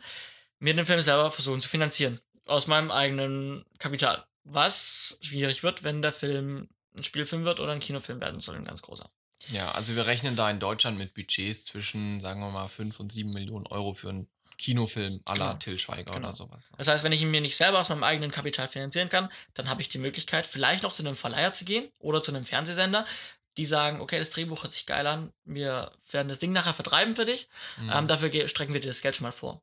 mir den Film selber versuchen zu finanzieren. Aus meinem eigenen Kapital. Was schwierig wird, wenn der Film ein Spielfilm wird oder ein Kinofilm werden soll, ein ganz großer. Ja, also wir rechnen da in Deutschland mit Budgets zwischen, sagen wir mal, 5 und 7 Millionen Euro für einen Kinofilm à la Genau. Till Schweiger Genau. oder sowas. Das heißt, wenn ich ihn mir nicht selber aus meinem eigenen Kapital finanzieren kann, dann habe ich die Möglichkeit, vielleicht noch zu einem Verleiher zu gehen oder zu einem Fernsehsender, die sagen, okay, das Drehbuch hört sich geil an, wir werden das Ding nachher vertreiben für dich, Mhm. ähm, dafür strecken wir dir das Geld schon mal vor.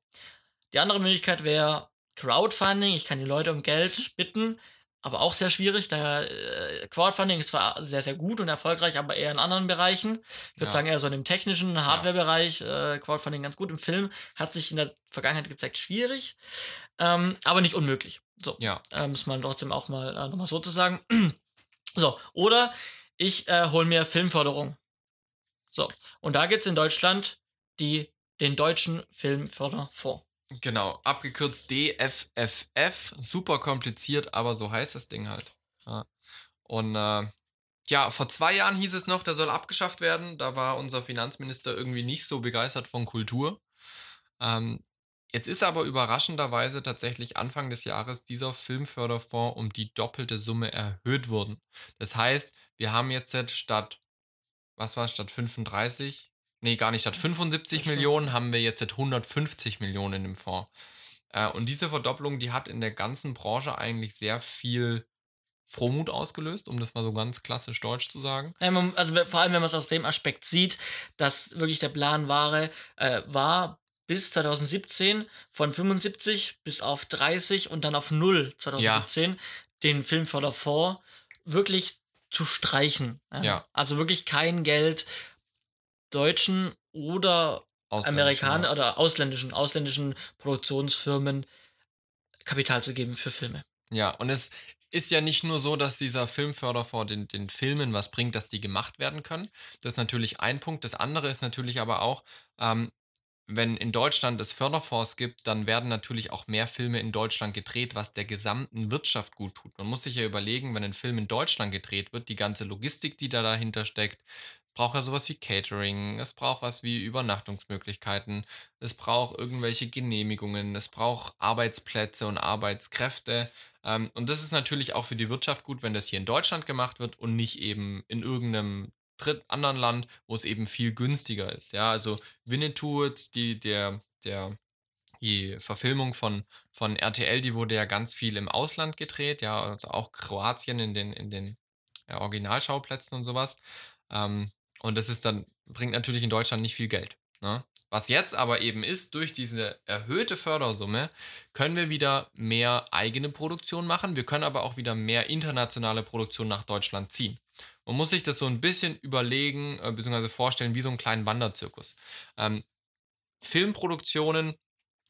Die andere Möglichkeit wäre Crowdfunding, ich kann die Leute um Geld bitten, aber auch sehr schwierig, da äh, Crowdfunding ist zwar sehr, sehr gut und erfolgreich, aber eher in anderen Bereichen. Ich würde Ja. sagen, eher so in dem technischen Hardware-Bereich, äh, Crowdfunding ganz gut. Im Film hat sich in der Vergangenheit gezeigt, schwierig, ähm, aber nicht unmöglich. So, ja, äh, muss man trotzdem auch mal äh, nochmal so zu sagen. so, oder ich äh, hole mir Filmförderung. So, und da gibt es in Deutschland die, den Deutschen Filmförderfonds. Genau. Abgekürzt DFFF. Super kompliziert, aber so heißt das Ding halt. Ja. Und äh, ja, vor zwei Jahren hieß es noch, der soll abgeschafft werden. Da war unser Finanzminister irgendwie nicht so begeistert von Kultur. Ähm, jetzt ist aber überraschenderweise tatsächlich Anfang des Jahres dieser Filmförderfonds um die doppelte Summe erhöht worden. Das heißt, wir haben jetzt statt, was war statt 35, nee, gar nicht, statt 75 Ich find- Millionen haben wir jetzt 150 Millionen im Fonds. Äh, und diese Verdopplung, die hat in der ganzen Branche eigentlich sehr viel Frohmut ausgelöst, um das mal so ganz klassisch deutsch zu sagen. Ja, Also vor allem, wenn man es aus dem Aspekt sieht, dass wirklich der Plan war, äh, war bis 2017 von 75 bis auf 30 und dann auf 0 2017 den Filmförderfonds wirklich zu streichen. Ja. Also wirklich kein Geld deutschen oder ja. oder ausländischen, ausländischen Produktionsfirmen Kapital zu geben für Filme. Ja, und es ist ja nicht nur so, dass dieser Filmförderfonds den, den Filmen was bringt, dass die gemacht werden können. Das ist natürlich ein Punkt. Das andere ist natürlich aber auch, ähm, wenn in Deutschland es Förderfonds gibt, dann werden natürlich auch mehr Filme in Deutschland gedreht, was der gesamten Wirtschaft gut tut. Man muss sich ja überlegen, wenn ein Film in Deutschland gedreht wird, die ganze Logistik, die da dahinter steckt, braucht ja sowas wie Catering, es braucht was wie Übernachtungsmöglichkeiten, es braucht irgendwelche Genehmigungen, es braucht Arbeitsplätze und Arbeitskräfte. Ähm, und das ist natürlich auch für die Wirtschaft gut, wenn das hier in Deutschland gemacht wird und nicht eben in irgendeinem dritt anderen Land, wo es eben viel günstiger ist. Ja, also Winnetou, die, der, der, die Verfilmung von, von RTL, die wurde ja ganz viel im Ausland gedreht, ja, also auch Kroatien in den, in den ja, Originalschauplätzen und sowas. Ähm, und das ist dann, bringt natürlich in Deutschland nicht viel Geld. Ne? Was jetzt aber eben ist, durch diese erhöhte Fördersumme können wir wieder mehr eigene Produktion machen. Wir können aber auch wieder mehr internationale Produktion nach Deutschland ziehen. Man muss sich das so ein bisschen überlegen, äh, bzw. vorstellen, wie so einen kleinen Wanderzirkus. Ähm, Filmproduktionen,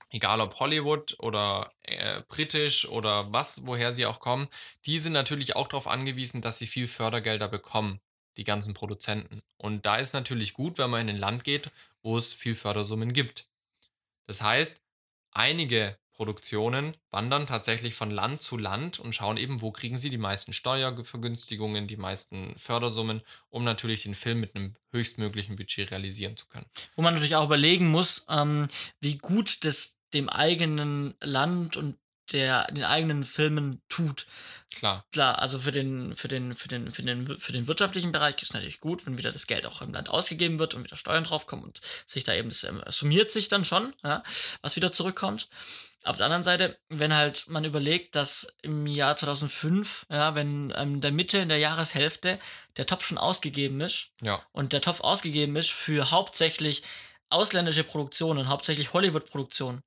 egal ob Hollywood oder äh, britisch oder was, woher sie auch kommen, die sind natürlich auch darauf angewiesen, dass sie viel Fördergelder bekommen die ganzen Produzenten. Und da ist natürlich gut, wenn man in ein Land geht, wo es viel Fördersummen gibt. Das heißt, einige Produktionen wandern tatsächlich von Land zu Land und schauen eben, wo kriegen sie die meisten Steuervergünstigungen, die meisten Fördersummen, um natürlich den Film mit einem höchstmöglichen Budget realisieren zu können. Wo man natürlich auch überlegen muss, ähm, wie gut das dem eigenen Land und der den eigenen Filmen tut. Klar. Klar, also für den, für den, für den, für den, für den wirtschaftlichen Bereich ist es natürlich gut, wenn wieder das Geld auch im Land ausgegeben wird und wieder Steuern draufkommen und sich da eben, das ähm, summiert sich dann schon, ja, was wieder zurückkommt. Auf der anderen Seite, wenn halt man überlegt, dass im Jahr 2005, ja, wenn ähm, der Mitte in der Jahreshälfte der Topf schon ausgegeben ist ja. und der Topf ausgegeben ist für hauptsächlich ausländische Produktionen, hauptsächlich Hollywood-Produktionen,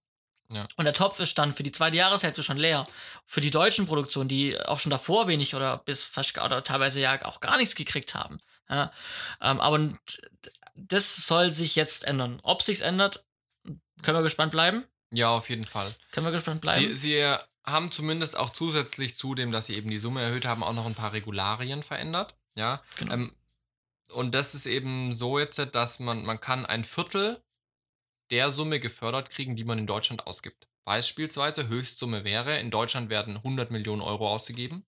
ja. und der Topf ist dann für die zweite Jahreshälfte schon leer. Für die deutschen Produktionen, die auch schon davor wenig oder bis fast oder teilweise ja auch gar nichts gekriegt haben. Ja, ähm, aber das soll sich jetzt ändern. Ob sich's ändert, können wir gespannt bleiben. Ja, auf jeden Fall. Können wir gespannt bleiben. Sie, sie haben zumindest auch zusätzlich zu dem, dass sie eben die Summe erhöht haben, auch noch ein paar Regularien verändert. Ja. Genau. Ähm, und das ist eben so jetzt, dass man, man kann ein Viertel der Summe gefördert kriegen, die man in Deutschland ausgibt. Beispielsweise Höchstsumme wäre, in Deutschland werden 100 Millionen Euro ausgegeben,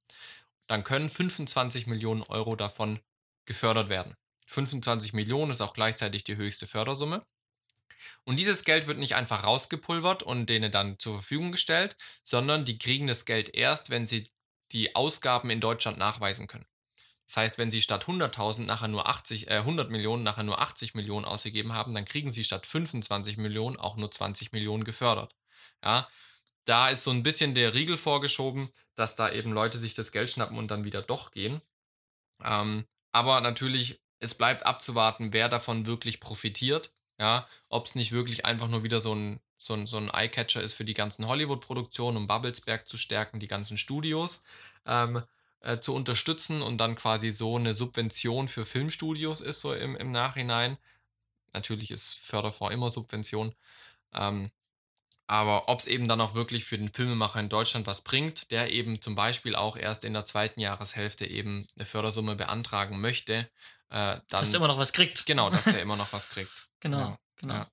dann können 25 Millionen Euro davon gefördert werden. 25 Millionen ist auch gleichzeitig die höchste Fördersumme. Und dieses Geld wird nicht einfach rausgepulvert und denen dann zur Verfügung gestellt, sondern die kriegen das Geld erst, wenn sie die Ausgaben in Deutschland nachweisen können. Das heißt, wenn sie statt 100.000 nachher nur 80, äh, 100 Millionen nachher nur 80 Millionen ausgegeben haben, dann kriegen sie statt 25 Millionen auch nur 20 Millionen gefördert. Ja, da ist so ein bisschen der Riegel vorgeschoben, dass da eben Leute sich das Geld schnappen und dann wieder doch gehen. Ähm, aber natürlich, es bleibt abzuwarten, wer davon wirklich profitiert. Ja, ob es nicht wirklich einfach nur wieder so ein, so ein, so ein Eyecatcher ist für die ganzen Hollywood-Produktionen, um Bubblesberg zu stärken, die ganzen Studios. Ähm, äh, zu unterstützen und dann quasi so eine Subvention für Filmstudios ist, so im, im Nachhinein. Natürlich ist Förderfonds immer Subvention. Ähm, aber ob es eben dann auch wirklich für den Filmemacher in Deutschland was bringt, der eben zum Beispiel auch erst in der zweiten Jahreshälfte eben eine Fördersumme beantragen möchte, äh, dann. Dass er immer noch was kriegt. Genau, dass er immer noch was kriegt. Genau, ja, genau. Ja.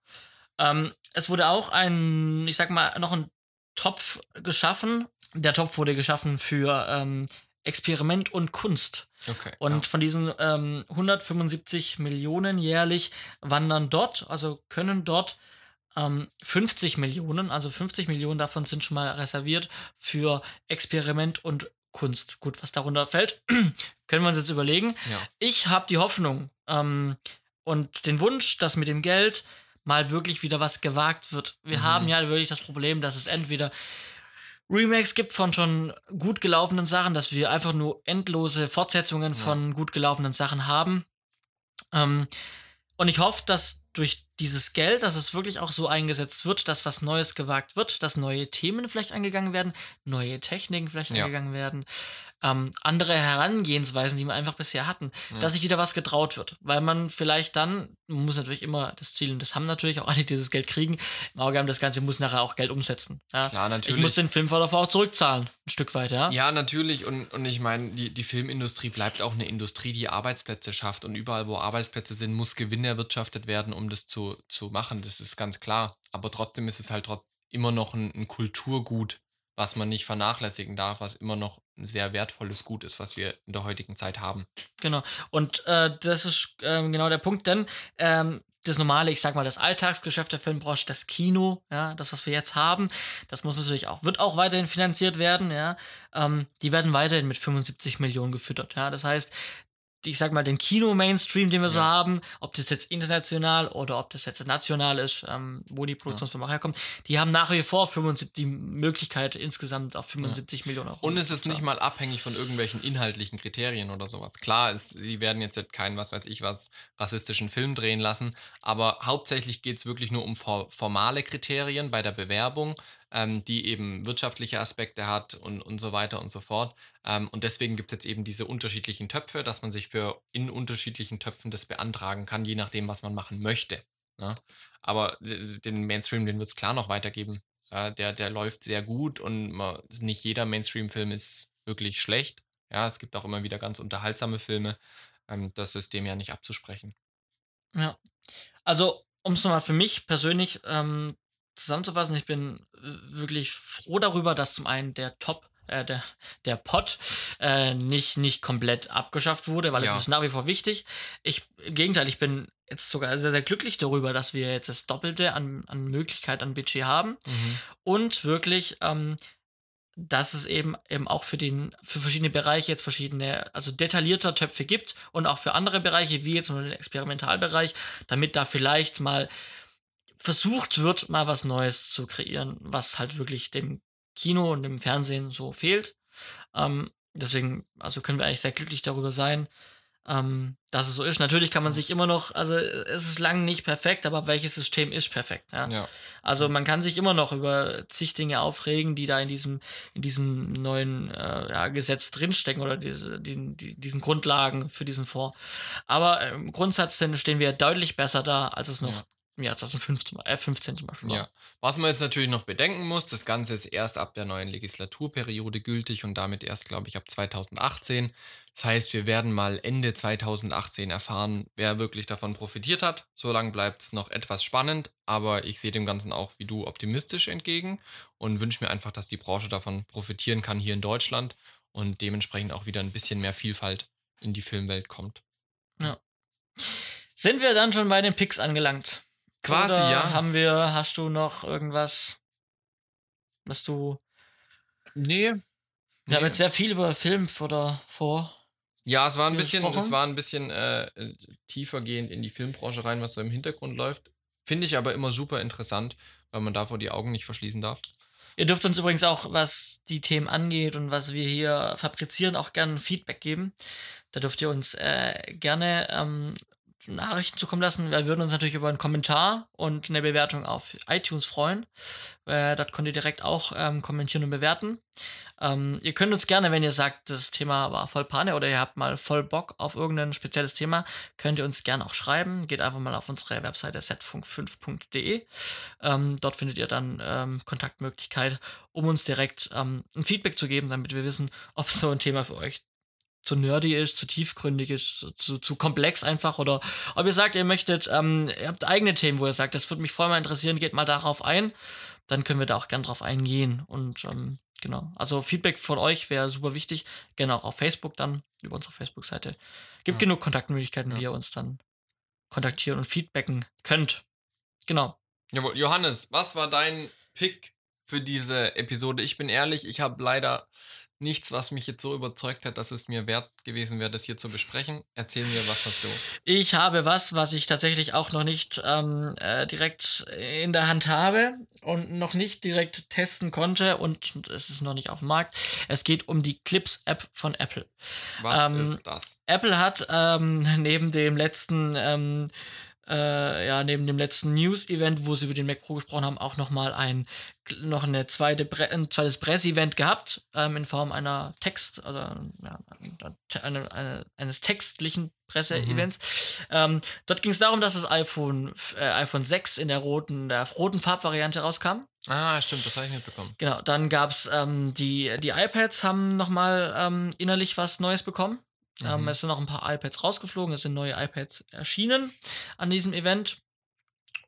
Ähm, es wurde auch ein, ich sag mal, noch ein Topf geschaffen. Der Topf wurde geschaffen für ähm, Experiment und Kunst. Okay, und ja. von diesen ähm, 175 Millionen jährlich wandern dort, also können dort ähm, 50 Millionen, also 50 Millionen davon sind schon mal reserviert für Experiment und Kunst. Gut, was darunter fällt, können wir uns jetzt überlegen. Ja. Ich habe die Hoffnung ähm, und den Wunsch, dass mit dem Geld mal wirklich wieder was gewagt wird. Wir Mhm. haben ja wirklich das Problem, dass es entweder Remakes gibt von schon gut gelaufenen Sachen, dass wir einfach nur endlose Fortsetzungen Ja. von gut gelaufenen Sachen haben. Ähm, und ich hoffe, dass durch dieses Geld, dass es wirklich auch so eingesetzt wird, dass was Neues gewagt wird, dass neue Themen vielleicht angegangen werden, neue Techniken vielleicht Ja. angegangen werden, ähm, andere Herangehensweisen, die wir einfach bisher hatten, Ja. dass sich wieder was getraut wird. Weil man vielleicht dann, man muss natürlich immer das Ziel, und das haben natürlich auch alle, die dieses Geld kriegen, im Auge haben, das Ganze muss nachher auch Geld umsetzen. Ja? Klar, Ich natürlich. muss den Filmförderfonds auch zurückzahlen, ein Stück weit, ja. Ja, natürlich. Und, und ich meine, die, die Filmindustrie bleibt auch eine Industrie, die Arbeitsplätze schafft. Und überall, wo Arbeitsplätze sind, muss Gewinn erwirtschaftet werden, um das zu, zu machen. Das ist ganz klar. Aber trotzdem ist es halt trotz, immer noch ein, ein Kulturgut, was man nicht vernachlässigen darf, was immer noch ein sehr wertvolles Gut ist, was wir in der heutigen Zeit haben. Genau. Und äh, das ist ähm, genau der Punkt, denn ähm, das normale, ich sag mal, das Alltagsgeschäft der Filmbranche, das Kino, ja, das, was wir jetzt haben, das muss natürlich auch, wird auch weiterhin finanziert werden, ja. Ähm, die werden weiterhin mit 75 Millionen gefüttert, ja. Das heißt, ich sag mal, den Kino-Mainstream, den wir so haben, ob das jetzt international oder ob das jetzt national ist, ähm, wo die Produktionsfirma ja. herkommt, die haben nach wie vor 75, die Möglichkeit insgesamt auf 75 ja. Millionen Euro. Und es ist nicht mal abhängig von irgendwelchen inhaltlichen Kriterien oder sowas. Klar, ist, sie werden jetzt keinen, was weiß ich was, rassistischen Film drehen lassen, aber hauptsächlich geht es wirklich nur um formale Kriterien bei der Bewerbung ähm, die eben wirtschaftliche Aspekte hat und, und so weiter und so fort. Ähm, und deswegen gibt es jetzt eben diese unterschiedlichen Töpfe, dass man sich für in unterschiedlichen Töpfen das beantragen kann, je nachdem, was man machen möchte. Ne? Aber den Mainstream, den wird es klar noch weitergeben. Äh, der, der läuft sehr gut und man, nicht jeder Mainstream-Film ist wirklich schlecht. Ja, es gibt auch immer wieder ganz unterhaltsame Filme. Ähm, das ist dem ja nicht abzusprechen. Ja. Also, um es nochmal für mich persönlich ähm, zusammenzufassen, ich bin äh, wirklich froh darüber, dass zum einen der Top, äh, der, der Pot äh, nicht, nicht komplett abgeschafft wurde, weil ja. es ist nach wie vor wichtig. Ich, im Gegenteil, ich bin jetzt sogar sehr, sehr glücklich darüber, dass wir jetzt das Doppelte an, an Möglichkeit an Budget haben mhm. und wirklich, ähm, dass es eben eben auch für den für verschiedene Bereiche jetzt verschiedene also detaillierter Töpfe gibt und auch für andere Bereiche wie jetzt nur den Experimentalbereich, damit da vielleicht mal versucht wird, mal was Neues zu kreieren, was halt wirklich dem Kino und dem Fernsehen so fehlt. Ähm, deswegen, also können wir eigentlich sehr glücklich darüber sein, ähm, dass es so ist. Natürlich kann man sich immer noch, also es ist lang nicht perfekt, aber welches System ist perfekt? Ja? ja. Also man kann sich immer noch über zig Dinge aufregen, die da in diesem, in diesem neuen äh, ja, Gesetz drinstecken oder diese, die, die, diesen Grundlagen für diesen Fonds. Aber im Grundsatz stehen wir deutlich besser da, als es noch ja im Jahr 2015 äh, 15 zum Beispiel war. Ja. Was man jetzt natürlich noch bedenken muss, das Ganze ist erst ab der neuen Legislaturperiode gültig und damit erst, glaube ich, ab 2018. Das heißt, wir werden mal Ende 2018 erfahren, wer wirklich davon profitiert hat. Solange bleibt es noch etwas spannend, aber ich sehe dem Ganzen auch wie du optimistisch entgegen und wünsche mir einfach, dass die Branche davon profitieren kann hier in Deutschland und dementsprechend auch wieder ein bisschen mehr Vielfalt in die Filmwelt kommt. Ja. Sind wir dann schon bei den Picks angelangt? Quasi, Oder ja. Haben wir, hast du noch irgendwas, was du. Nee. Wir nee. haben jetzt sehr viel über Film oder vor. Ja, es war ein bisschen, es war ein bisschen äh, tiefergehend in die Filmbranche rein, was so im Hintergrund läuft. Finde ich aber immer super interessant, weil man davor die Augen nicht verschließen darf. Ihr dürft uns übrigens auch, was die Themen angeht und was wir hier fabrizieren, auch gerne Feedback geben. Da dürft ihr uns äh, gerne ähm, Nachrichten zukommen lassen. Wir würden uns natürlich über einen Kommentar und eine Bewertung auf iTunes freuen. Äh, dort könnt ihr direkt auch ähm, kommentieren und bewerten. Ähm, ihr könnt uns gerne, wenn ihr sagt, das Thema war voll Panne oder ihr habt mal voll Bock auf irgendein spezielles Thema, könnt ihr uns gerne auch schreiben. Geht einfach mal auf unsere Webseite setfunk5.de. Ähm, dort findet ihr dann ähm, Kontaktmöglichkeit, um uns direkt ähm, ein Feedback zu geben, damit wir wissen, ob so ein Thema für euch zu nerdy ist, zu tiefgründig ist, zu, zu komplex einfach. Oder ob ihr sagt, ihr möchtet, ähm, ihr habt eigene Themen, wo ihr sagt, das würde mich voll mal interessieren, geht mal darauf ein, dann können wir da auch gern drauf eingehen. Und ähm, genau, also Feedback von euch wäre super wichtig. Gerne auch auf Facebook dann, über unsere Facebook-Seite. Gibt ja. genug Kontaktmöglichkeiten, ja. wie ihr uns dann kontaktieren und feedbacken könnt. Genau. Jawohl, Johannes, was war dein Pick für diese Episode? Ich bin ehrlich, ich habe leider nichts, was mich jetzt so überzeugt hat, dass es mir wert gewesen wäre, das hier zu besprechen. Erzähl mir, was hast du? Ich habe was, was ich tatsächlich auch noch nicht ähm, äh, direkt in der Hand habe und noch nicht direkt testen konnte und es ist noch nicht auf dem Markt. Es geht um die Clips-App von Apple. Was ähm, ist das? Apple hat ähm, neben dem letzten ähm, äh, ja, neben dem letzten News-Event, wo sie über den Mac Pro gesprochen haben, auch nochmal ein, noch eine zweite Bre ein zweites Press-Event gehabt, ähm, in Form einer Text, also ja, eine, eine, eines textlichen Presse-Events. Mhm. Ähm, dort ging es darum, dass das iPhone, äh, iPhone 6 in der roten, der roten Farbvariante rauskam. Ah, stimmt, das habe ich mitbekommen. Genau, dann gab es ähm, die, die iPads haben nochmal ähm, innerlich was Neues bekommen. Ähm, mhm. es sind noch ein paar iPads rausgeflogen, es sind neue iPads erschienen an diesem Event.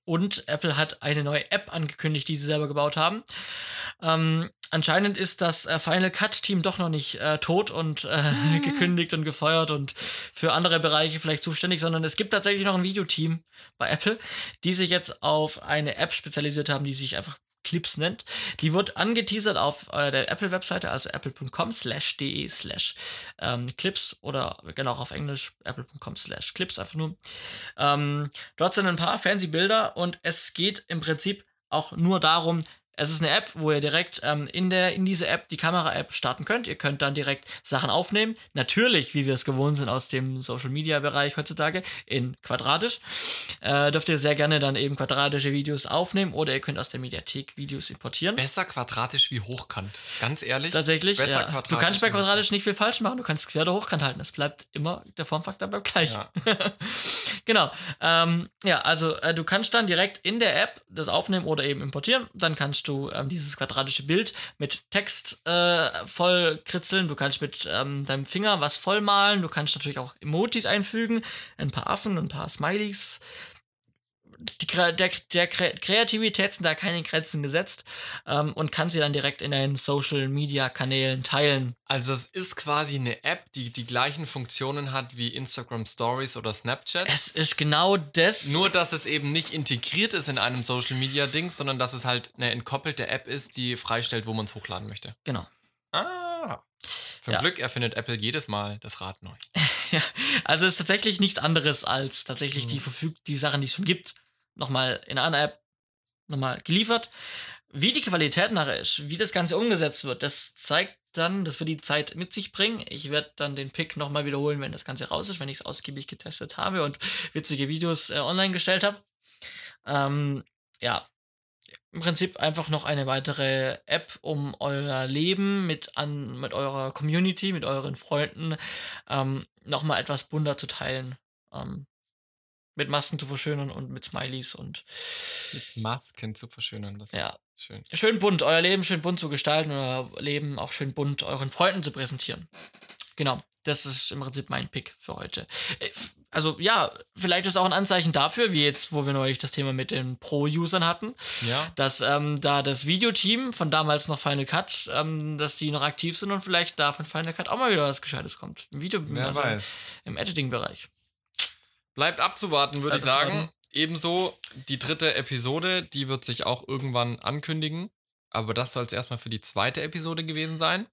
Und Apple hat eine neue App angekündigt, die sie selber gebaut haben. Ähm, anscheinend ist das äh, Final Cut Team doch noch nicht äh, tot und äh, mhm. gekündigt und gefeuert und für andere Bereiche vielleicht zuständig, sondern es gibt tatsächlich noch ein Videoteam bei Apple, die sich jetzt auf eine App spezialisiert haben, die sich einfach Clips nennt. Die wird angeteasert auf äh, der Apple-Webseite, also apple.com slash de slash ähm, Clips oder genau auf Englisch apple.com slash Clips einfach nur. Ähm, dort sind ein paar fancy Bilder und es geht im Prinzip auch nur darum, es ist eine App, wo ihr direkt ähm, in, der, in diese App, die Kamera-App, starten könnt. Ihr könnt dann direkt Sachen aufnehmen. Natürlich, wie wir es gewohnt sind aus dem Social-Media-Bereich heutzutage, in quadratisch. Äh, dürft ihr sehr gerne dann eben quadratische Videos aufnehmen oder ihr könnt aus der Mediathek Videos importieren. Besser quadratisch wie hochkant. Ganz ehrlich. Tatsächlich, Besser ja. quadratisch Du kannst bei quadratisch nicht viel falsch machen. Du kannst quer oder hochkant halten. Es bleibt immer, der Formfaktor bleibt gleich. Ja. genau. Ähm, ja, also äh, du kannst dann direkt in der App das aufnehmen oder eben importieren. Dann kannst du ähm, dieses quadratische Bild mit Text äh, voll kritzeln. Du kannst mit ähm, deinem Finger was vollmalen. Du kannst natürlich auch Emojis einfügen. Ein paar Affen, ein paar Smileys. Die, der, der Kre- Kreativität sind da keine Grenzen gesetzt ähm, und kann sie dann direkt in deinen Social Media Kanälen teilen. Also es ist quasi eine App, die die gleichen Funktionen hat wie Instagram Stories oder Snapchat. Es ist genau das. Nur, dass es eben nicht integriert ist in einem Social Media Ding, sondern dass es halt eine entkoppelte App ist, die freistellt, wo man es hochladen möchte. genau. Ah. Zum Ja. Glück erfindet Apple jedes Mal das Rad neu. Ja, also es ist tatsächlich nichts anderes als tatsächlich Mhm. die verfügt die Sachen, die es schon gibt, nochmal in einer App nochmal geliefert. Wie die Qualität nachher ist, wie das Ganze umgesetzt wird, das zeigt dann, das wird die Zeit mit sich bringen. Ich werde dann den Pick nochmal wiederholen, wenn das Ganze raus ist, wenn ich es ausgiebig getestet habe und witzige Videos äh, online gestellt habe. Ähm, ja, im Prinzip einfach noch eine weitere App, um euer Leben mit, an, mit eurer Community, mit euren Freunden ähm, nochmal etwas bunter zu teilen. Ähm, mit Masken zu verschönern und mit Smileys und Mit Masken zu verschönern. Das ja, ist schön. schön bunt, euer Leben schön bunt zu gestalten, euer Leben auch schön bunt euren Freunden zu präsentieren. Genau, das ist im Prinzip mein Pick für heute. Äh, Also ja, vielleicht ist auch ein Anzeichen dafür, wie jetzt, wo wir neulich das Thema mit den Pro-Usern hatten, Ja. dass ähm, da das Videoteam von damals noch Final Cut, ähm, dass die noch aktiv sind und vielleicht da von Final Cut auch mal wieder was Gescheites kommt. Im Video, Wer also weiß. im Editing-Bereich. Bleibt abzuwarten, würde ich sagen. Ebenso die dritte Episode, die wird sich auch irgendwann ankündigen. Aber das soll es erstmal für die zweite Episode gewesen sein.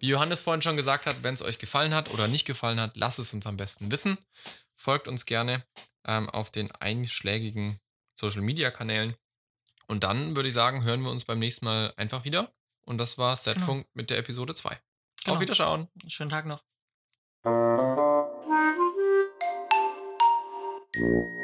Wie Johannes vorhin schon gesagt hat, wenn es euch gefallen hat oder nicht gefallen hat, lasst es uns am besten wissen. Folgt uns gerne ähm, auf den einschlägigen Social Media Kanälen. Und dann würde ich sagen, hören wir uns beim nächsten Mal einfach wieder. Und das war Setfunk mit der Episode 2. Genau. Auf Wiederschauen. Schönen Tag noch. Música